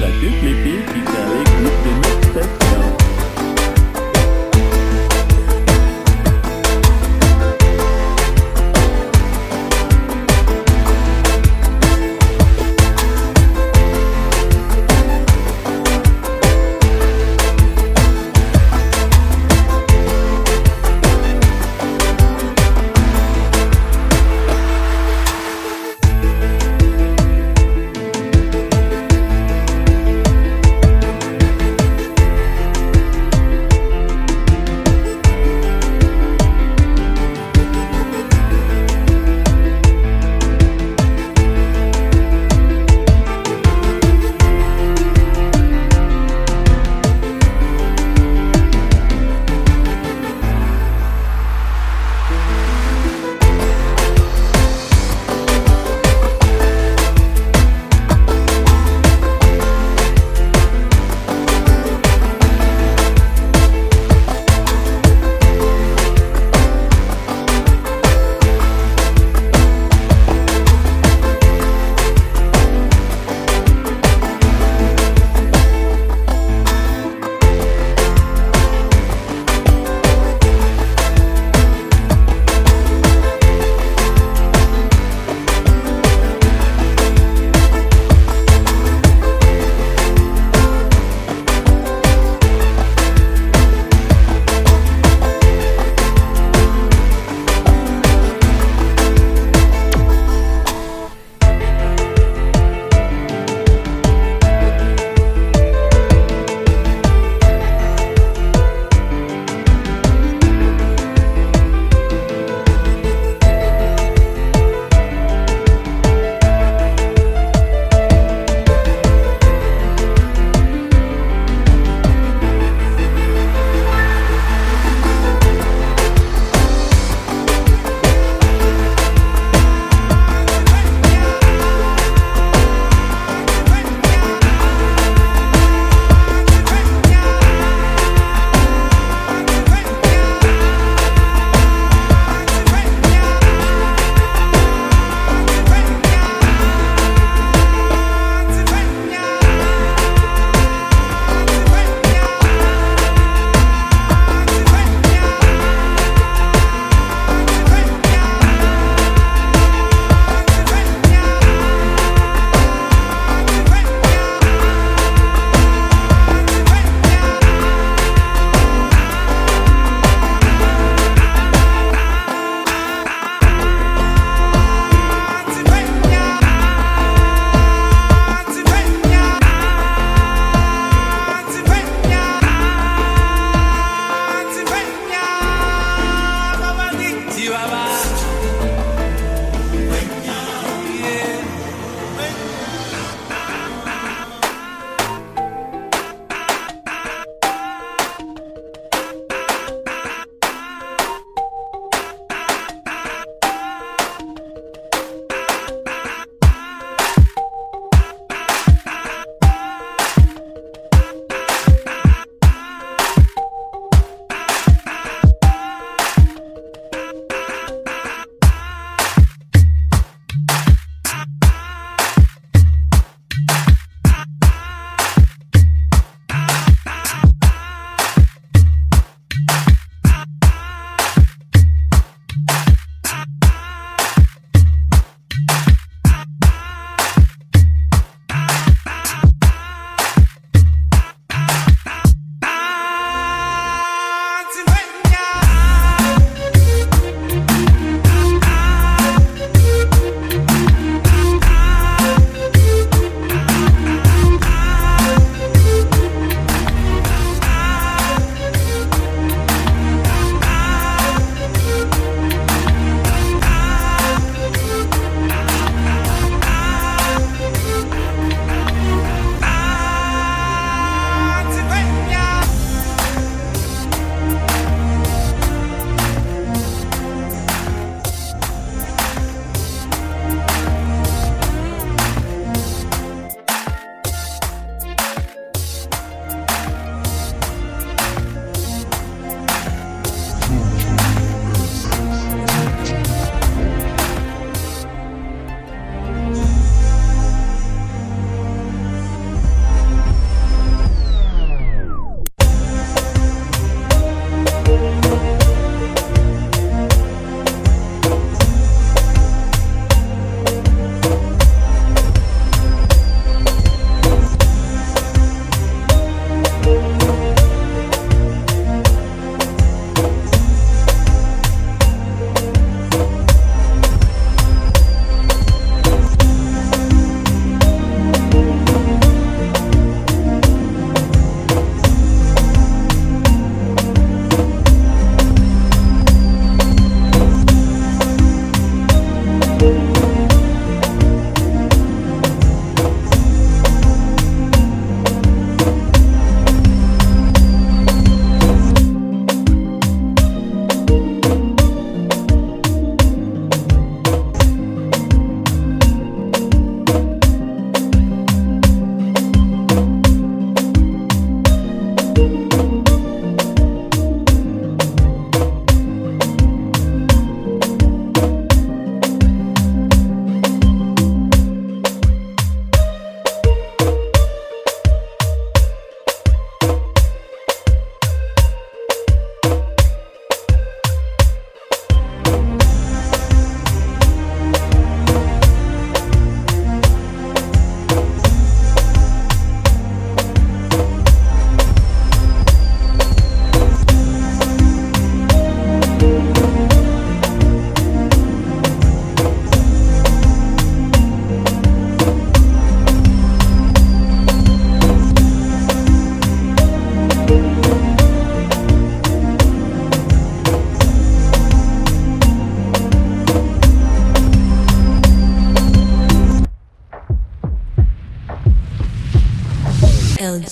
la pub, les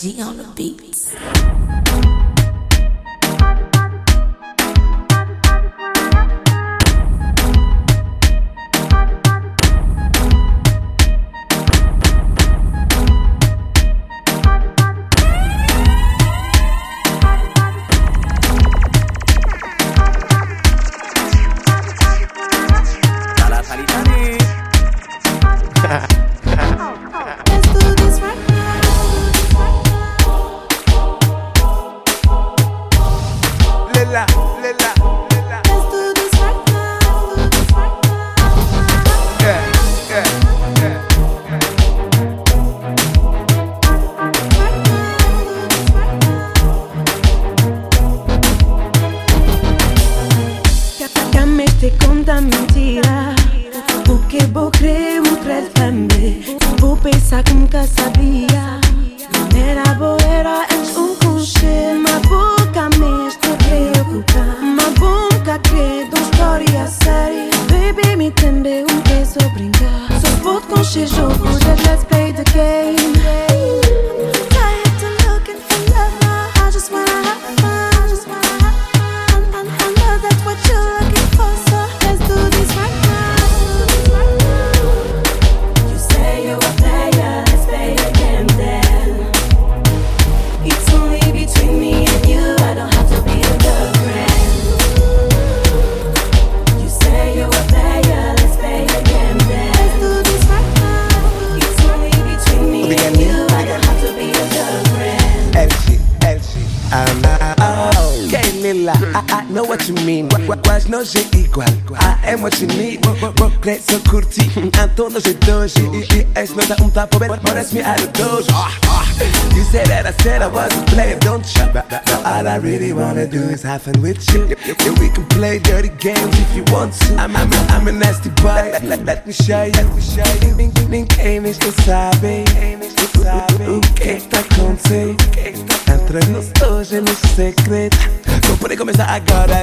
G on the beats. Ha friends having with you. Yeah, we can play dirty games if you want to. I'm, I'm, I'm a nasty boy. Let, let, let me show you. Let me show you. Ninguém me sabe. O, o, o que está acontecendo? Entre nós hoje é um segredo. Vou poder começar agora.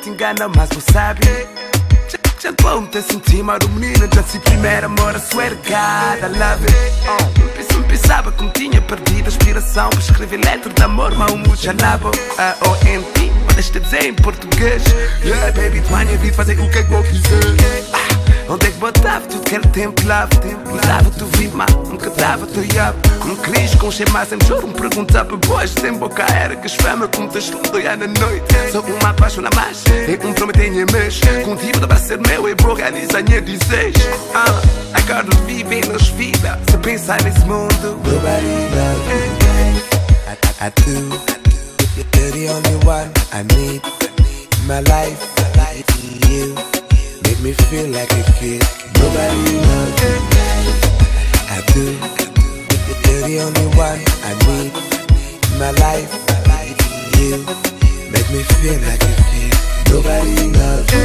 Pensar que me up Um cris com cheio mais em choro Me pergunta para boas, sem boca era Que esfama como te escondia na noite Sou uma apaixona mais E um prometenha mês Contigo dá ser meu e vou realizar minha desejo ah, Agora vive nas vidas Se pensar nesse mundo Nobody loves you I, I do You're the only one I need My life, my life, you make me feel like a kid. Nobody loves you. I do. You're the only one I need in my life. You make me feel like a kid. Nobody loves you.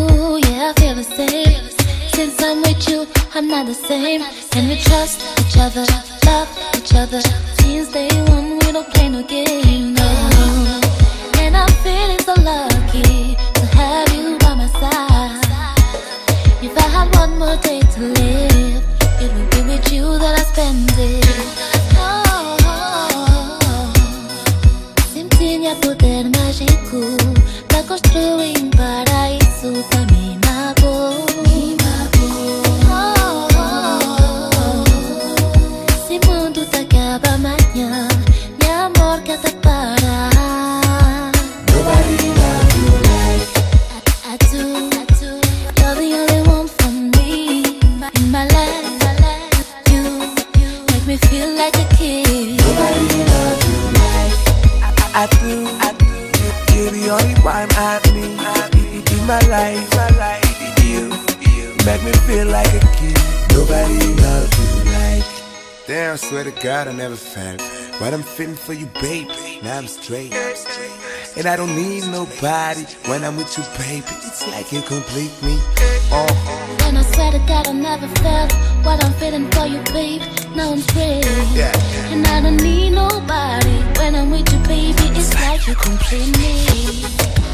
Ooh, yeah, I feel the same. Since I'm with you, I'm not the same. And we trust each other, love each other. Since day one, we don't play no game. No. And I'm feeling so lucky to have you by my side. If I had one more day to live, you that I spend it. Oh, sem tinha poder mágico para construir um paraíso para Damn, swear to God, I never felt what I'm feeling for you, baby. Now I'm straight. And I don't need nobody when I'm with you, baby. It's like you complete me. Uh-huh. Oh. And I swear to God, I never felt what I'm feeling for you, babe. Now I'm straight. Yeah. And I don't need nobody when I'm with you, baby. It's like you complete me.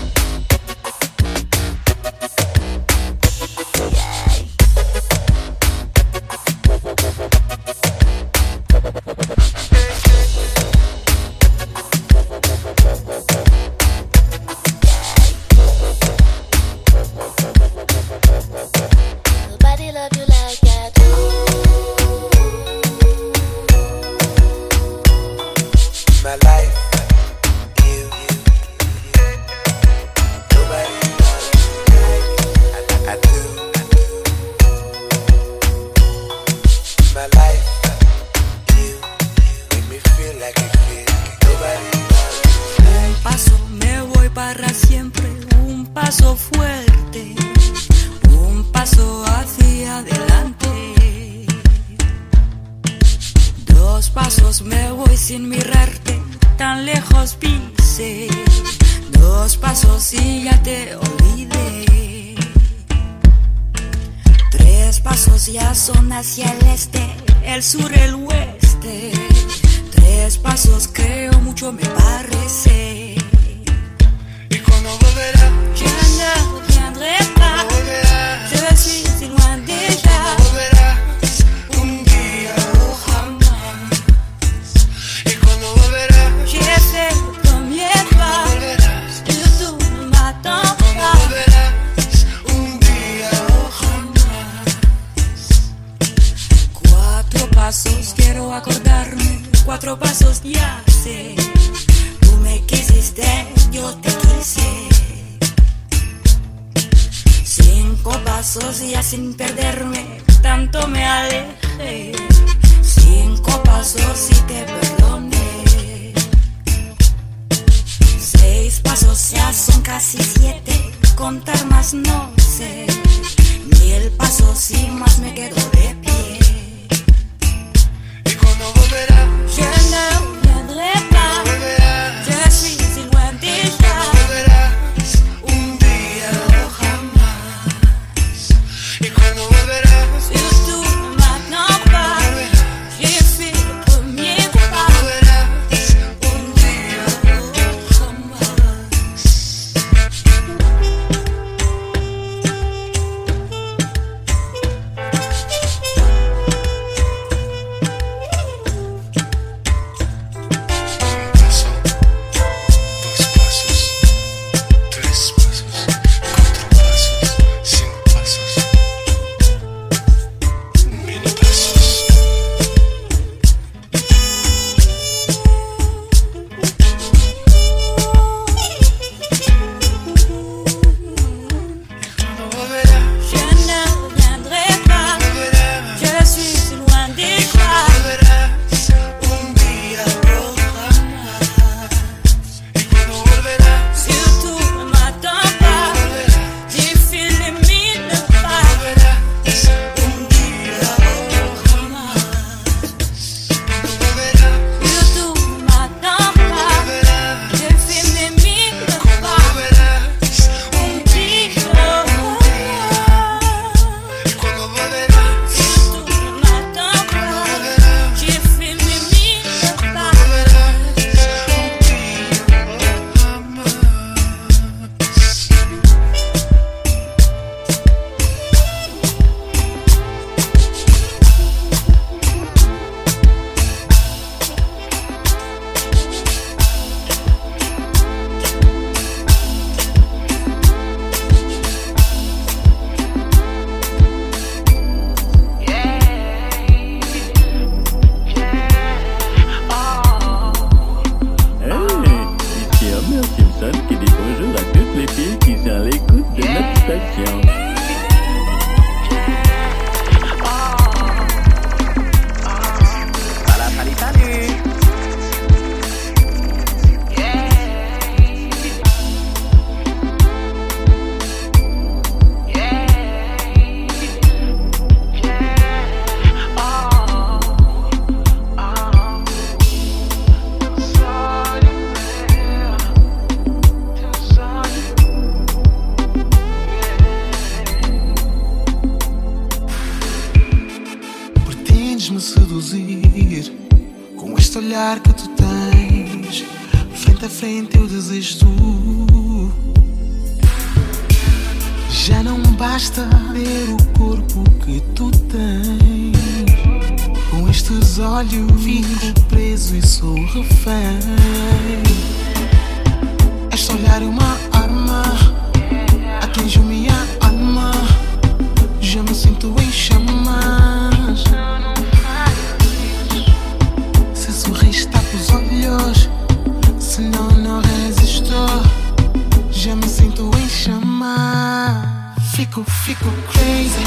Fico crazy,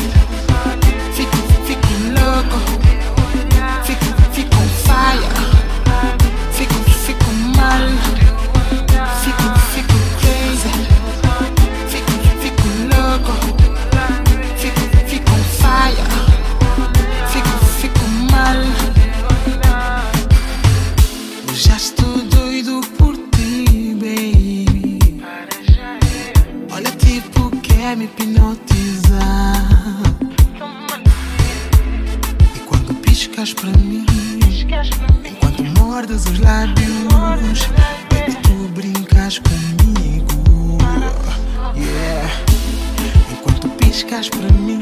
fico, fico louco, fico, fico fire, fico, fico mal. lábios Baby, tu brincas comigo. Yeah. Enquanto piscas pra mim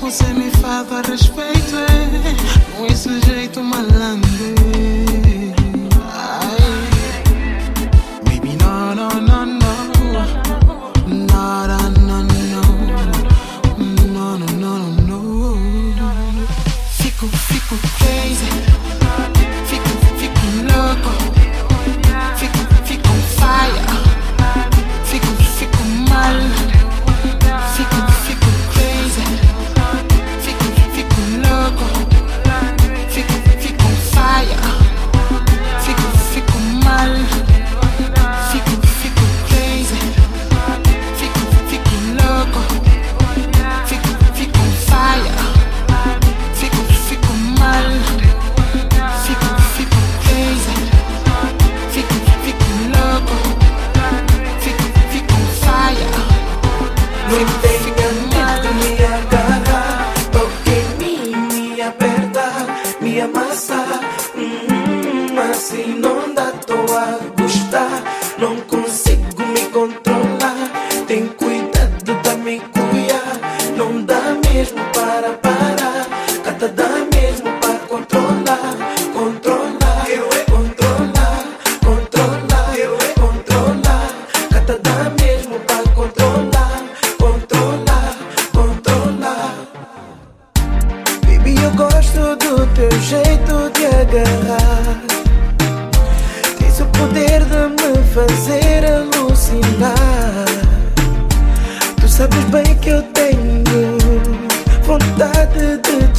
Você me fala a respeito é, Com esse jeito malandro.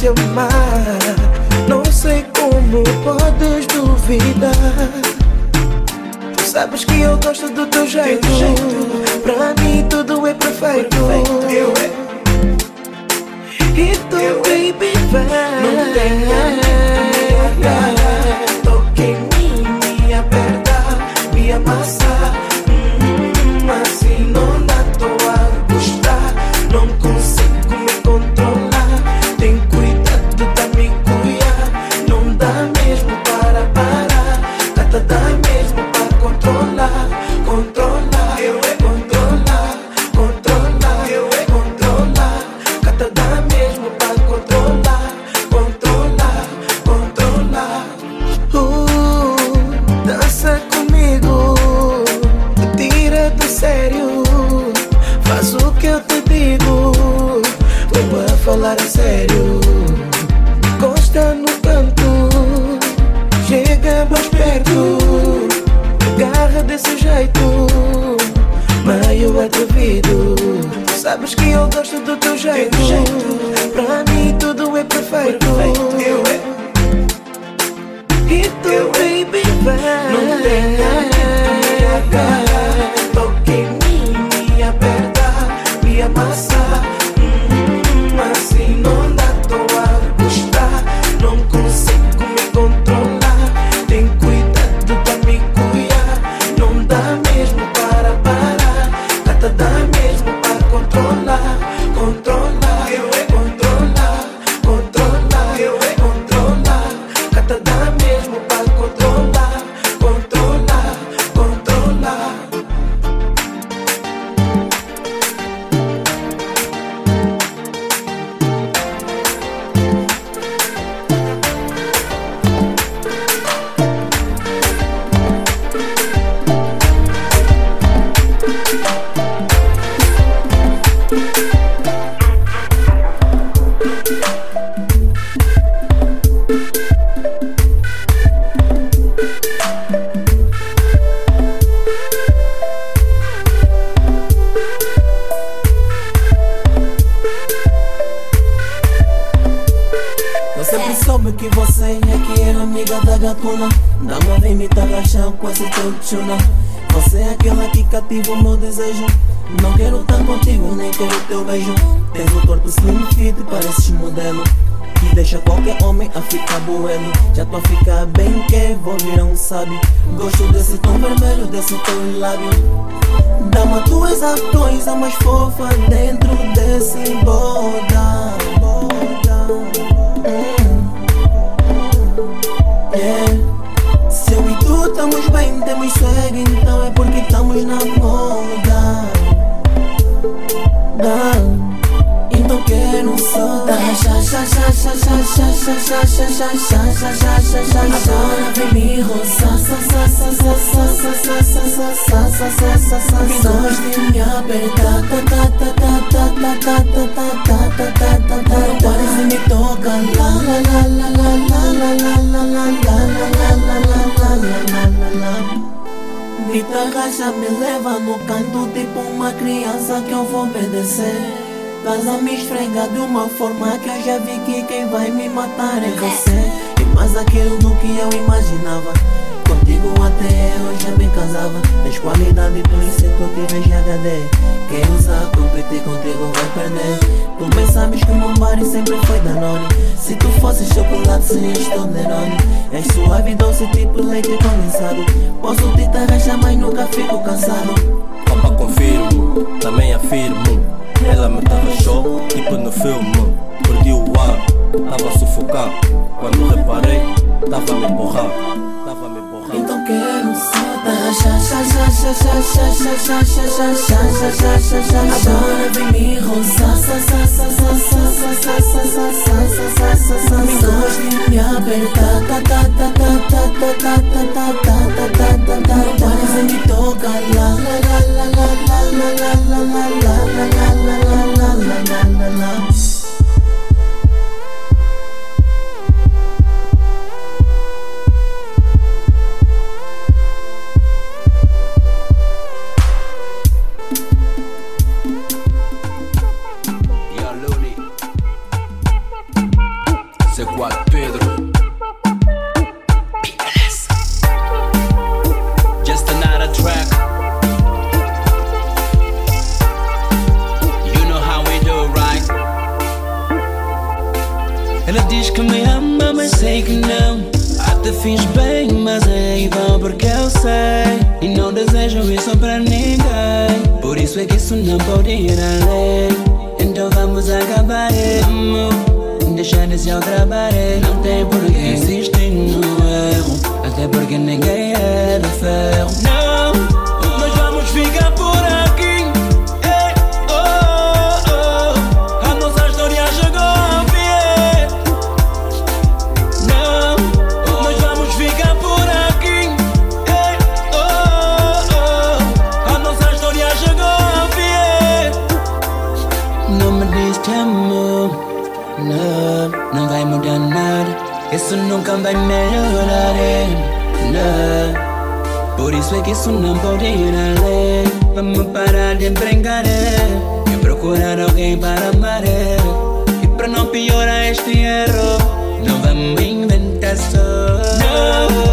te amar. Não sei como podes duvidar. Tu sabes que eu gosto do teu jeito. Pra mim tudo é perfeito. É é. E tu, é. baby, vai. Não tenho Toque em mim, me aperta, me amassar Hum, assim não. amiga da gatuna. Dama vem me tarrachar com esse teu tchuna. Você é aquela que cativa o meu desejo. Não quero estar contigo, nem quero teu beijo. Tens o corpo slim fit, pareces modelo. Que deixa qualquer homem a ficar bueno Já tô a ficar bem que vou virar um sábio. Gosto desse tom vermelho, desse teu lábio. Dama, tu és a coisa mais fofa dentro desse bodão. Estamos seguem, então é porque estamos na mão. Agora vem me roçar Me gosta de me apertar Não pares de me tocar La la la la la la la la la la la la la la la Guitarra já me leva no canto tipo uma criança que eu vou obedecer Estás a me esfregar de uma forma que eu já vi que quem vai me matar é você. E mais aquilo do que eu imaginava. Contigo até eu já me casava Tens qualidade por isso que eu te vejo HD Quem usar competir contigo vai perder. Tu bem sabes que o meu body sempre foi Danone Se tu fosses chocolate serias Toblerone És suave doce tipo leite condensado. Posso te tarraxar mas nunca fico cansado. Opa confirmo, também afirmo ela me dava show, tipo no filme. Perdi o ar, tava a sufocar. Quando reparei, tava a me borrar. Tava a me borrar. Então quero só Agora vem me roçar Me gosta de me apertar Não pares de me tocar La la la la la la la la la la la la la la la fiz bem, mas é igual porque eu sei. E não desejo isso pra ninguém. Por isso é que isso não pode ir além. Então vamos acabar, amor. Deixar de se trabalho. Não tem porquê insistir no erro. Até porque ninguém é de ferro. Não. és un amborire Vam parar i em prengaré I eh. procurar alguém para amar eh. E para não piorar este erro Não vamos inventar só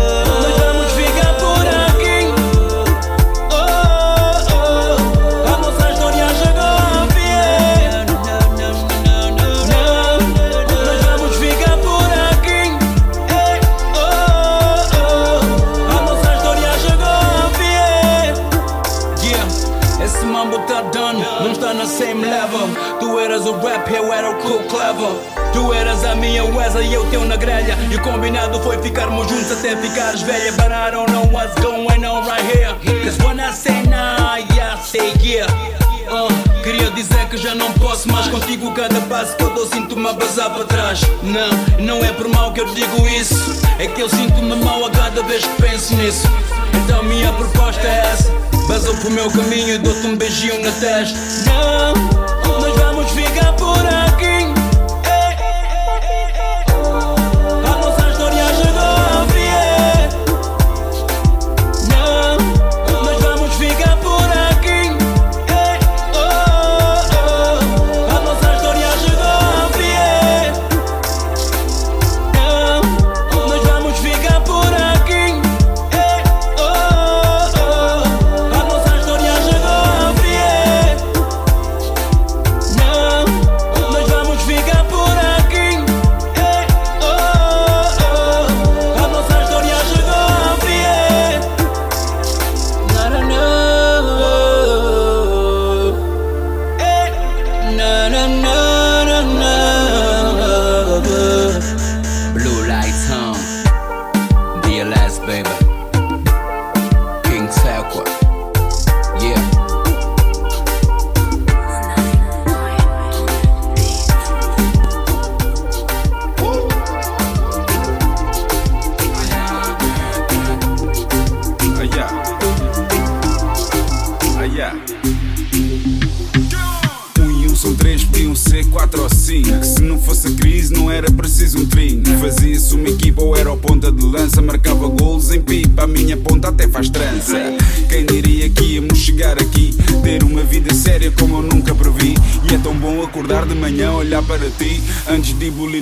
O rap eu era o cool Clever. Tu eras a minha Wesley e eu teu na grelha. E o combinado foi ficarmos juntos até ficares velha But I don't know what's going on right here. Cause when I say nah, I say yeah. Uh, Queria dizer que já não posso mais Contigo. Cada passo que eu dou sinto-me a basar para trás. Não, não é por mal que eu digo isso. É que eu sinto-me mal a cada vez que penso nisso. Então minha proposta é essa. Basou pro meu caminho e dou-te um beijinho na testa. Não, mas vai por aquí.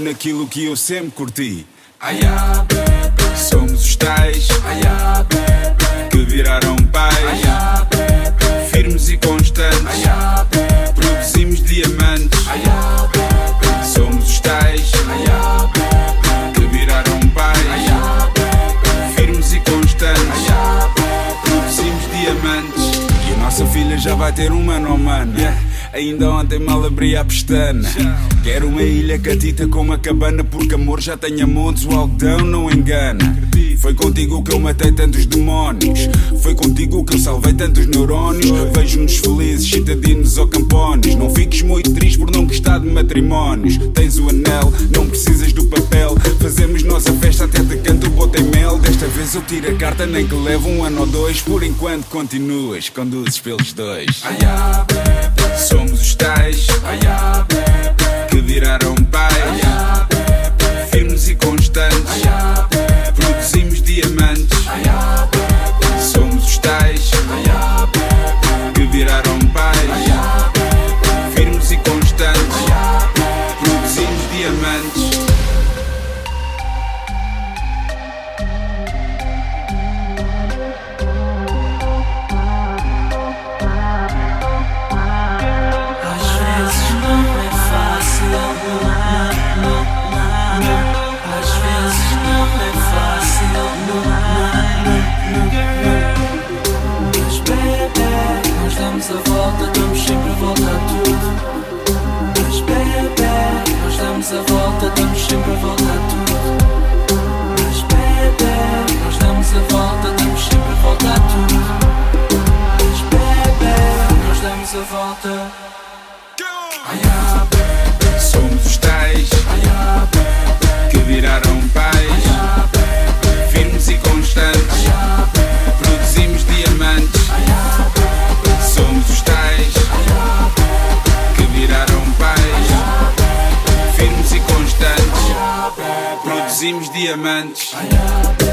Naquilo que eu sempre curti. Ai, ah, bebê. Somos os tais ai, ah, bebê. que viraram pais. Ai, ah, bebê. Firmes e constantes. Ai, ah, bebê. Produzimos diamantes. Ai, ah, bebê. Somos os tais ai, ah, bebê. que viraram pais. Ai, ah, bebê. Firmes e constantes. Ai, ah, bebê. Produzimos diamantes. E a nossa filha já vai ter um mano a mano. Ainda ontem mal abri a pestana. Quero uma ilha catita com uma cabana, porque amor já tem a montes, o algodão não engana. Foi contigo que eu matei tantos demónios. Foi contigo que eu salvei tantos neurónios. Vejo-nos felizes, citadinos ou campones. Não fiques muito triste por não gostar de matrimónios. Tens o anel, não precisas do papel. Fazemos nossa festa até te canto botei mel. Desta vez eu tiro a carta, nem que leve um ano ou dois. Por enquanto continuas, conduzes pelos dois. Somos os tais Produzimos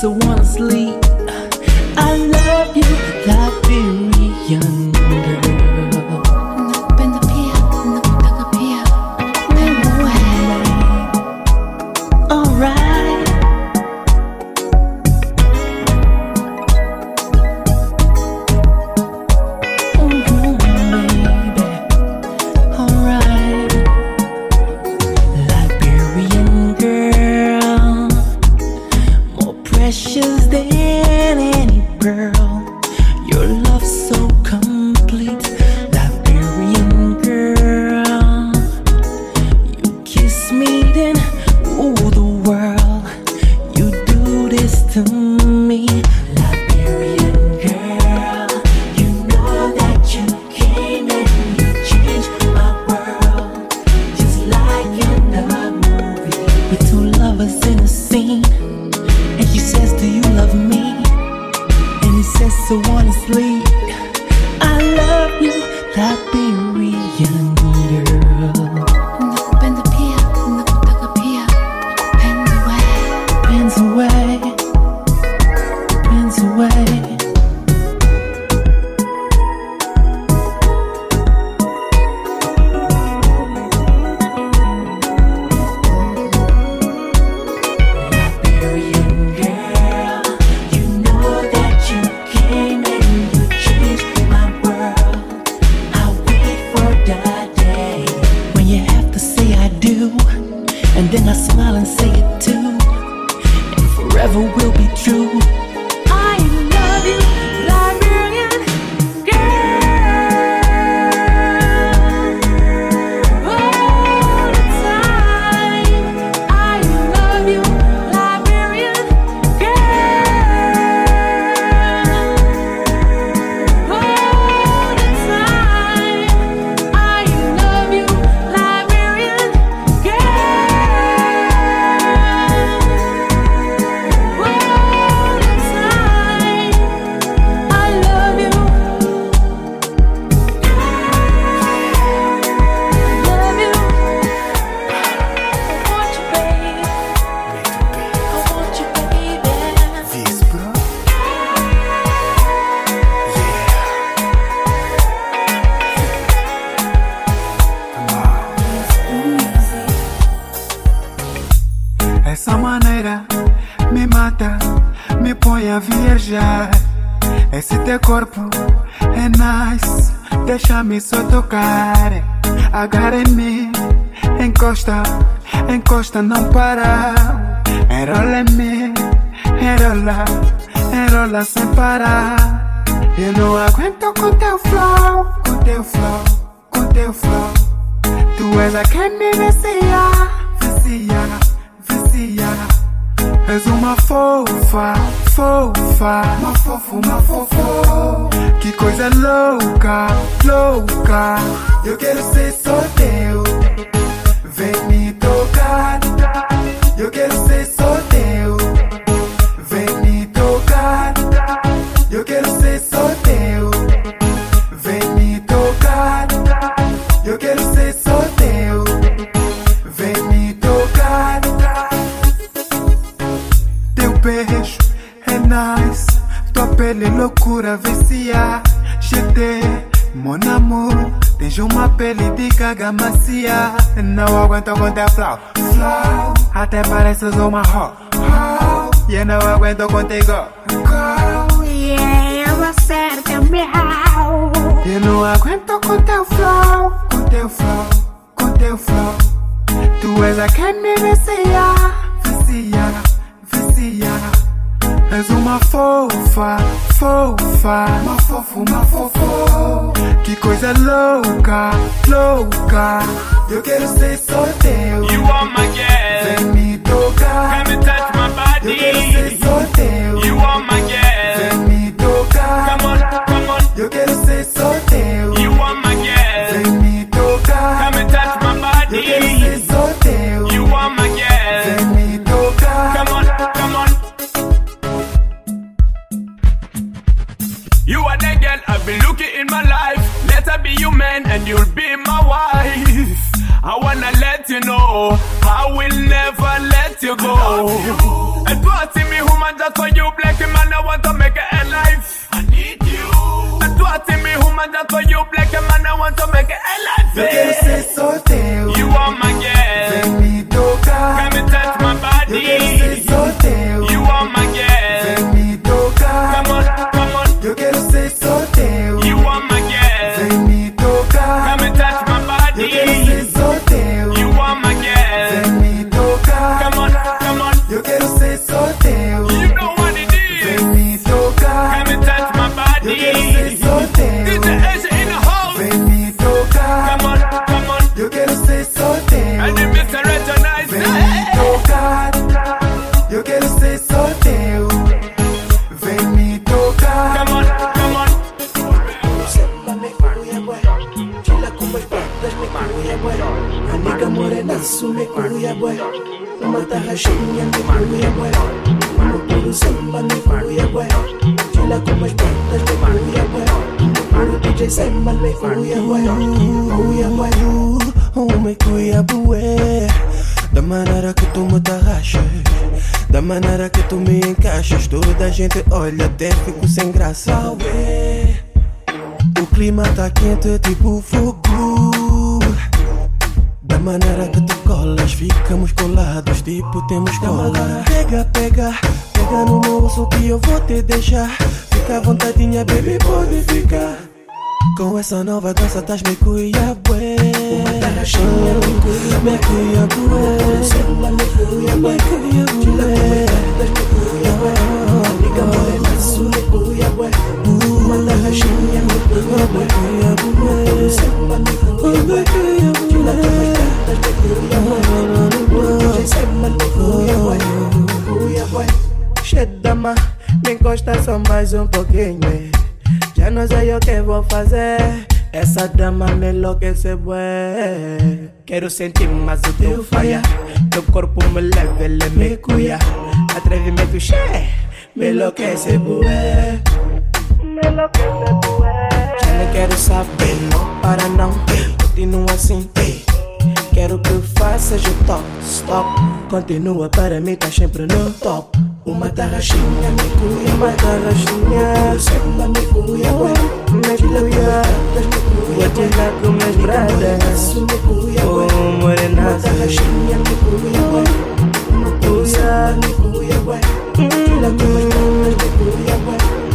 So wanna sleep. I love you, Liberian corpo é nice, deixa-me só tocar. Agarra em mim, encosta, encosta, não para. Enrola em mim, enrola, enrola sem parar. Eu não aguento com teu flow, com teu flow, com teu flow. Tu és a que me vicia, vicia, vicia. És uma fofa, fofa, uma fofa, uma fofo. Que coisa louca, louca. Eu quero ser só teu. Vem me tocar. Eu quero ser só loucura, vicia. GT, mon amour. Tens uma pele de caga macia. Não aguento com teu flow. Flow. Até pareces uma ho. E eu não aguento contigo. Go. Yeah, você é meu. Eu não aguento com teu flow, com teu flow, com teu flow. Tu és a que me vicia, vicia, vicia. És uma fofa, fofa, uma fofa, uma fofo. Que coisa louca, louca. Eu quero ser só teu. You are my girl. Vem me tocar. Come and touch my body. Eu quero ser só teu. You are my girl. Vem me tocar. Come on, come on. Eu quero ser I've been looking in my life. Let her be your man and you'll be my wife. I wanna let you know I will never let you go. And in me, woman, just for you, black man, I want to make it a life. I need you. And in me, woman, just for you, black man, I want to make it a life. Quero ser só quente tipo fogo. Da maneira que tu colas Ficamos colados tipo temos cola. Pega, pega, pega no meu osso que eu vou te deixar. Fica à vontadinha, baby, pode ficar. Com essa nova dança estás me cuia enlouquece, bué. Quero sentir mais o teu faia Teu corpo me leva, ele me cuia Atrevimento, che Me enlouquece, bué. Me enlouquece, bué. Já não quero saber, não para não. Continua assim. Quero que faças o top, stop. Continua para mim, tá sempre no top Uma tarraxinha me cuia, Uma tarraxinha. Samba me cuia, bué Me cuia. Vou te dar com minhas bradas me Oh, Uma morenaça tarraxinha me cuia, bué Cuia me cuia, bué Chila com as portas me cuia,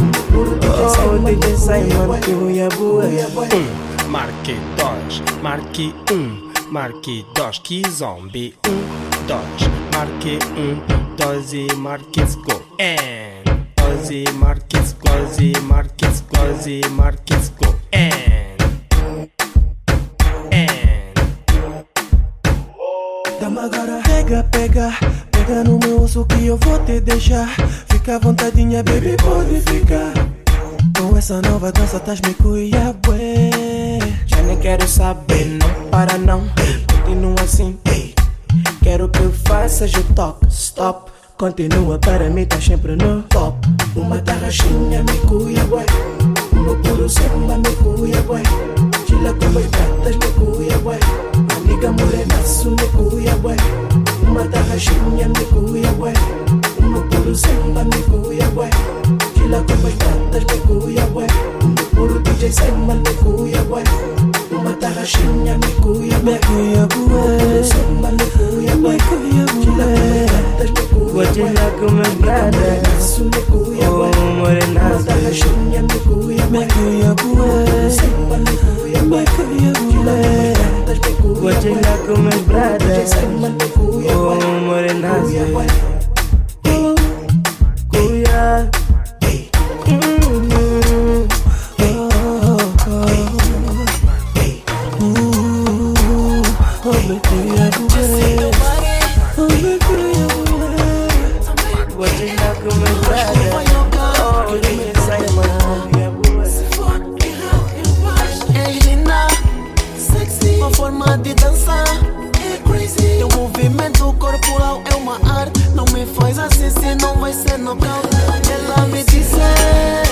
DJ Oh, me DJ Simon, cuia, bué Marque dois, marque um, marque dois, que zombie. Um, dois, marque um, dois e marques go. And dois e marques, dois e marques, dois e marques go. And and Dama agora Pega, pega, pega no meu osso que eu vou te deixar Fica à vontadinha, baby, pode ficar Com essa nova dança estás me cuia, bué Já nem quero saber, não para não Continua assim, ei. Quero que faças o toque, stop. Continua para mim, tá sempre no top. Uma tarraxinha me cuia, No puro samba me cuia, bué Chila com as pratas me cuia, bué Amiga morenaço me cuia, bué Uma tarraxinha me cuia, No puro samba me cuia, bué Chila com as pratas me cuia, bué No puro DJ Simon me cuia, bué Uma tarraxinha me cuia, bué Me cuia, No puro bué samba me cuia, bué Me cuia, Chila com as bué pratas me cuia, Vou te dar com minhas bradas Morenaço me cuia, bué Oh, Uma morenaça tarraxinha me cuia, Me bué cuia, movimento, corporal é uma arte. Não me faz assim, se não vai ser nocaute. Ela me disse.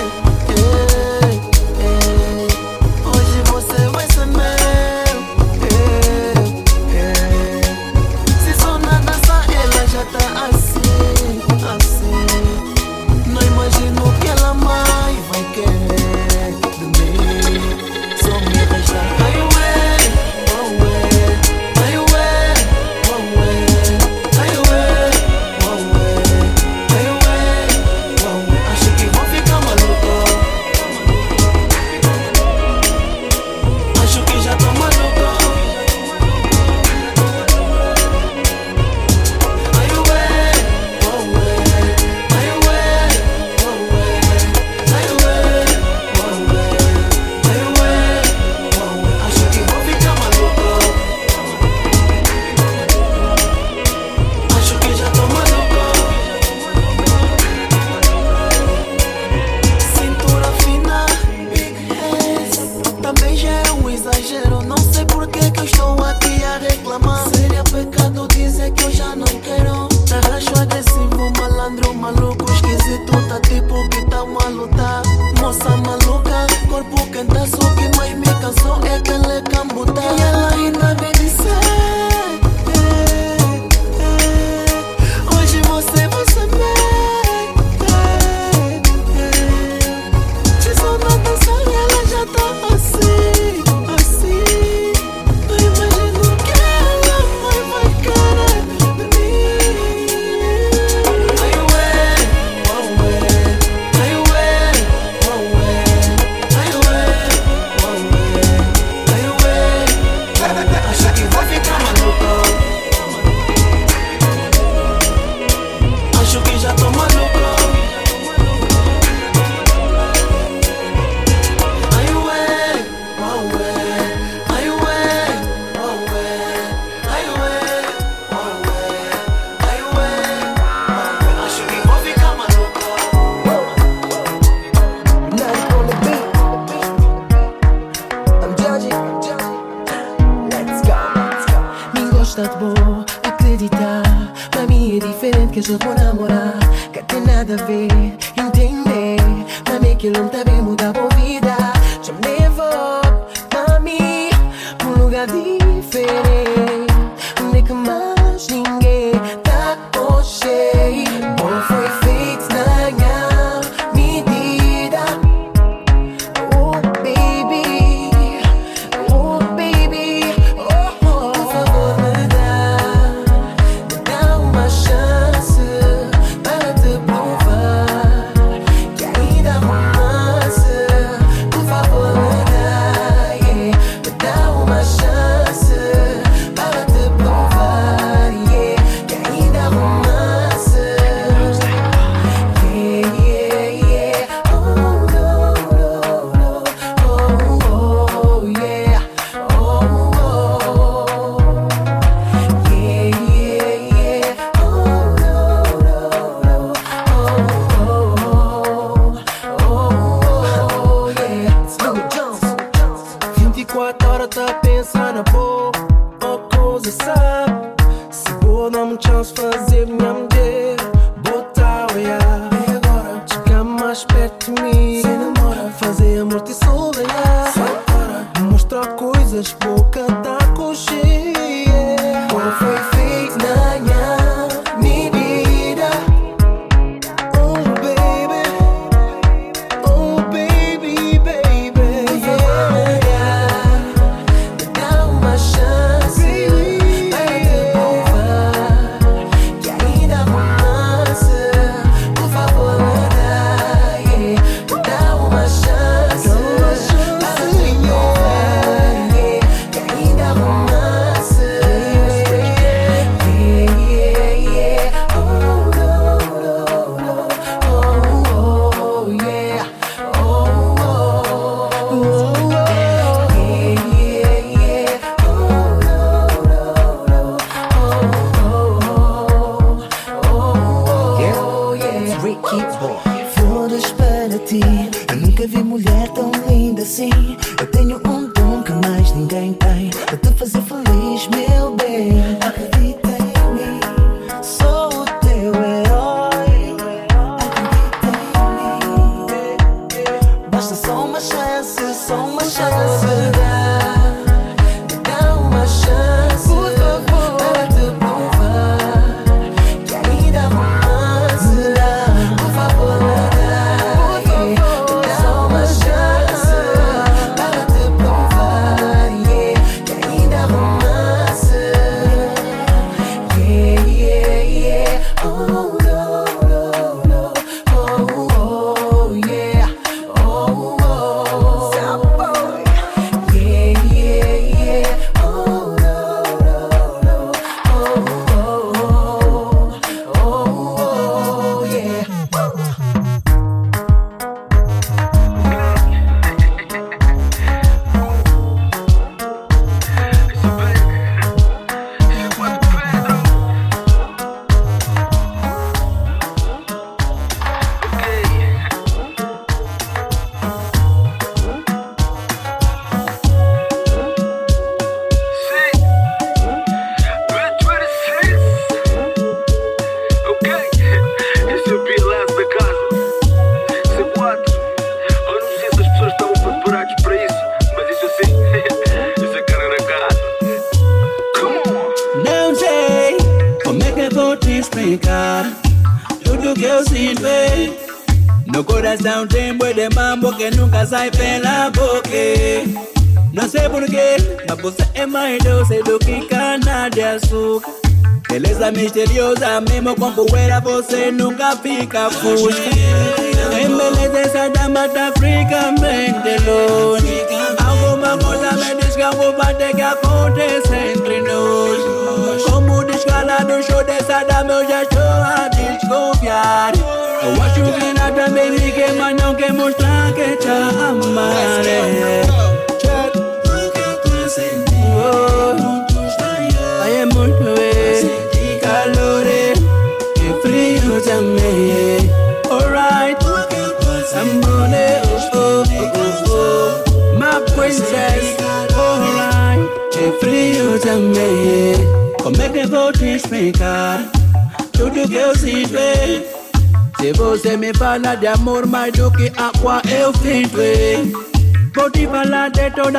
Fica fusca.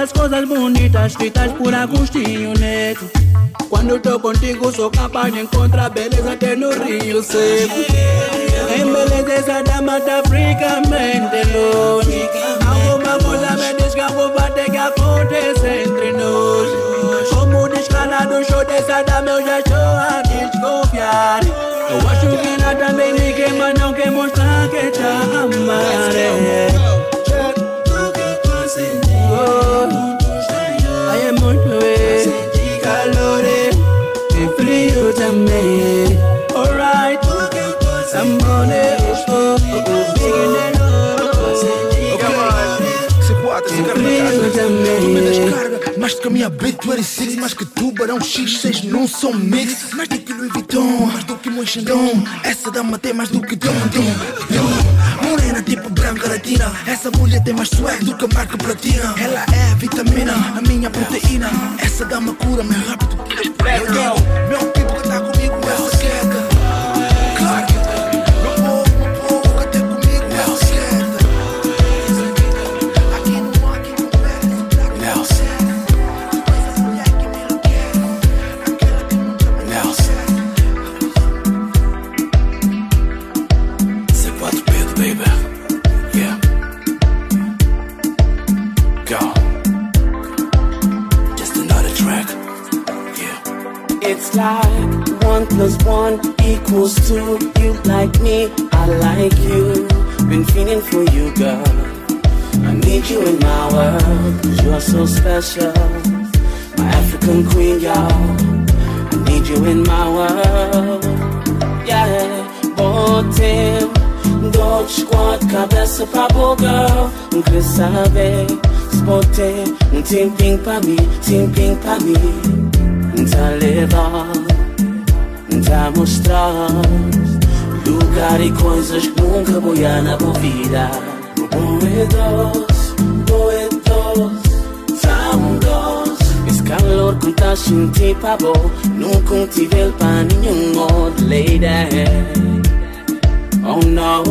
As coisas bonitas feitas por Agostinho Neto. Quando tô contigo, sou capaz de encontrar beleza até no Rio Seco. Em beleza, essa dama tá fricamente longe. Alguma coisa me diz que algo vai ter que acontecer entre nós. Como descala do show dessa dama, eu já estou a desconfiar. Eu acho que nada me me queima, não quer mostrar que te amaré. Mais do que a minha beat, 26 Mais que tubarão X6 não são mix. Mais do que Louis Vuitton Mais do que Moichandon Essa dama tem mais do que dom, dom, dom Morena tipo branca latina. Essa mulher tem mais swag do que a marca platina. Ela é a vitamina, a minha proteína. Essa dama cura-me rápido que aspirina Meu plus one equals two. You like me, I like you. Been feeling for you, girl. I need you in my world, cause you're so special. My African queen, y'all. I need you in my world. Yeah, botem. Dois, quatro, cabeça pra boa, girl. Não quer saber. Spotem, um tempinho pra tá mostrar lugar e coisas que nunca vou ir na vida. Boedos, boedos, tão doce. Esse calor que tá sentindo pra bom, nunca tive pra nenhum outro lady. Oh no,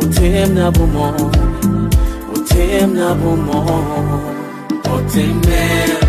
botem na bumon, botem na bumon, botem mesmo.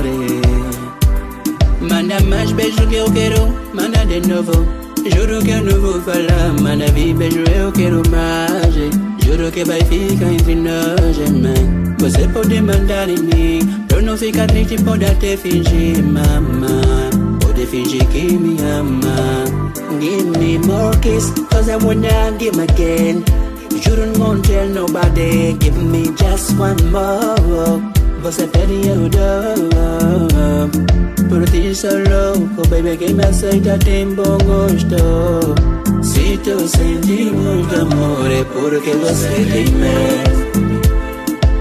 Amore. Manda mais beijo que eu quero Manda de novo. Juro que eu não vou falar Manda vir beijo eu quero mais. Juro que vai ficar entre nós, man Você pode mandar em mim eu não ficar triste, pode até fingir, mama Pode fingir que me ama. Give me more kiss Cause I wanna give again. Juro não won't tell nobody Give me just one more Você pede eu dou. Por ti sou louco Baby, quem me aceita tem bom gosto. Se te Se eu senti muito amor é porque você tem medo.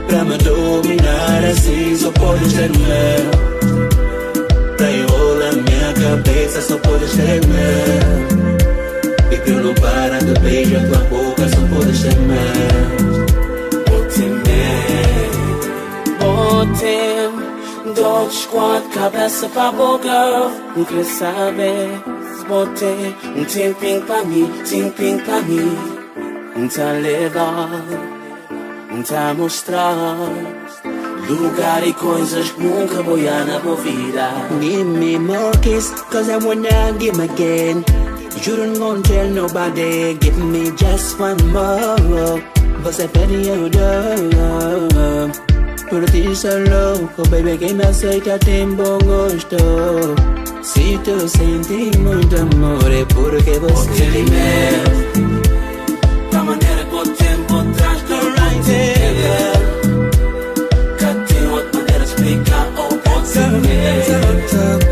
Pra me dominar assim só pode ser meu Pra enrolar minha cabeça só pode ser meu E que eu não para de beijar tua boca só pode ser meu Botem dois, quatro, cabeça pra boca Não quer saber Botem um tempinho pra mim, tempinho pra mim Um tá legal, um tá mostrar Lugar e coisas que nunca vou ir na minha vida Give me more kiss, cause I wanna give again. You don't gonna tell nobody, give me just one more. Você pede eu dou. Por ti sou louco, baby, quem me aceita tem bom gosto. Se tu sente muito amor, é porque você tem medo. Da maneira que o tempo traz do right together Que tem outra maneira de explicar ou pode ser